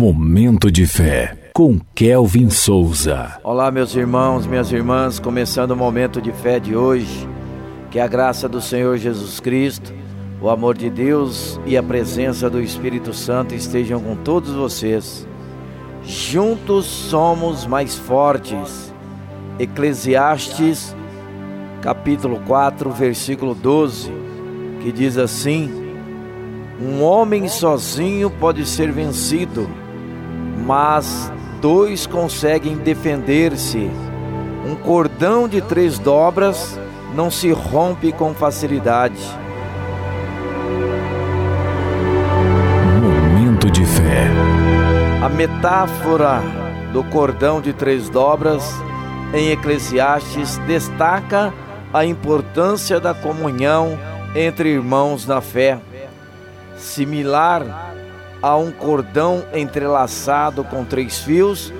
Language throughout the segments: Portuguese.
Momento de fé com Kelvin Souza. Olá, meus irmãos, minhas irmãs, começando o momento de fé de hoje. Que a graça do Senhor Jesus Cristo, o amor de Deus e a presença do Espírito Santo estejam com todos vocês. Juntos somos mais fortes. Eclesiastes, capítulo 4, versículo 12, que diz assim: Um homem sozinho pode ser vencido mas dois conseguem defender-se. Um cordão de três dobras não se rompe com facilidade. Momento de fé. A metáfora do cordão de três dobras em Eclesiastes destaca a importância da comunhão entre irmãos na fé. Similar a um cordão entrelaçado com três fios,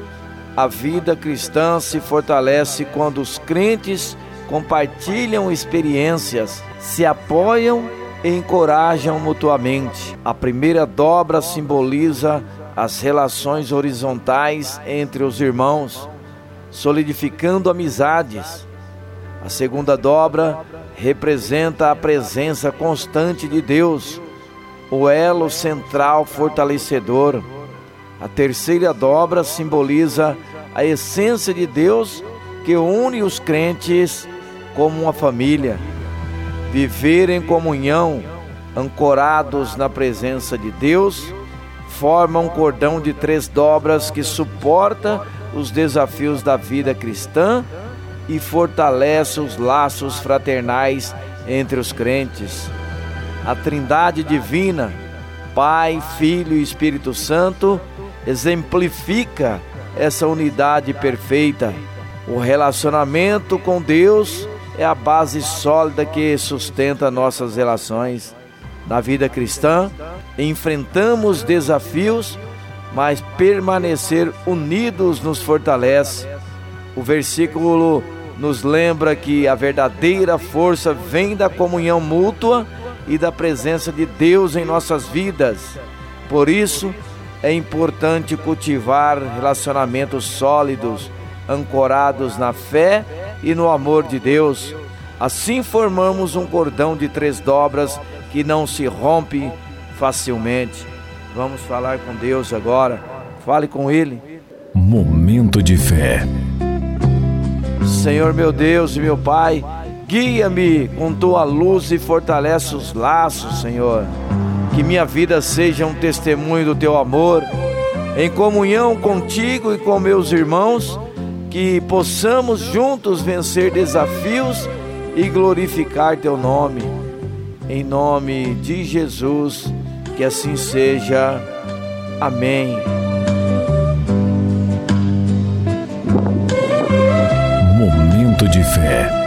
a vida cristã se fortalece quando os crentes compartilham experiências, se apoiam e encorajam mutuamente. A primeira dobra simboliza as relações horizontais entre os irmãos, solidificando amizades. A segunda dobra representa a presença constante de Deus o elo central fortalecedor. A terceira dobra simboliza a essência de Deus que une os crentes como uma família. Viver em comunhão, ancorados na presença de Deus, forma um cordão de três dobras que suporta os desafios da vida cristã e fortalece os laços fraternais entre os crentes a Trindade divina, Pai, Filho e Espírito Santo, exemplifica essa unidade perfeita. O relacionamento com Deus é a base sólida que sustenta nossas relações. Na vida cristã, enfrentamos desafios, mas permanecer unidos nos fortalece. O versículo nos lembra que a verdadeira força vem da comunhão mútua e da presença de Deus em nossas vidas. Por isso, é importante cultivar relacionamentos sólidos, ancorados na fé e no amor de Deus. Assim formamos um cordão de três dobras que não se rompe facilmente. Vamos falar com Deus agora. Fale com Ele. Momento de fé. Senhor meu Deus e meu Pai, Guia-me com tua luz e fortalece os laços, Senhor. Que minha vida seja um testemunho do teu amor, em comunhão contigo e com meus irmãos, que possamos juntos vencer desafios e glorificar teu nome. Em nome de Jesus, que assim seja. Amém. Momento de fé.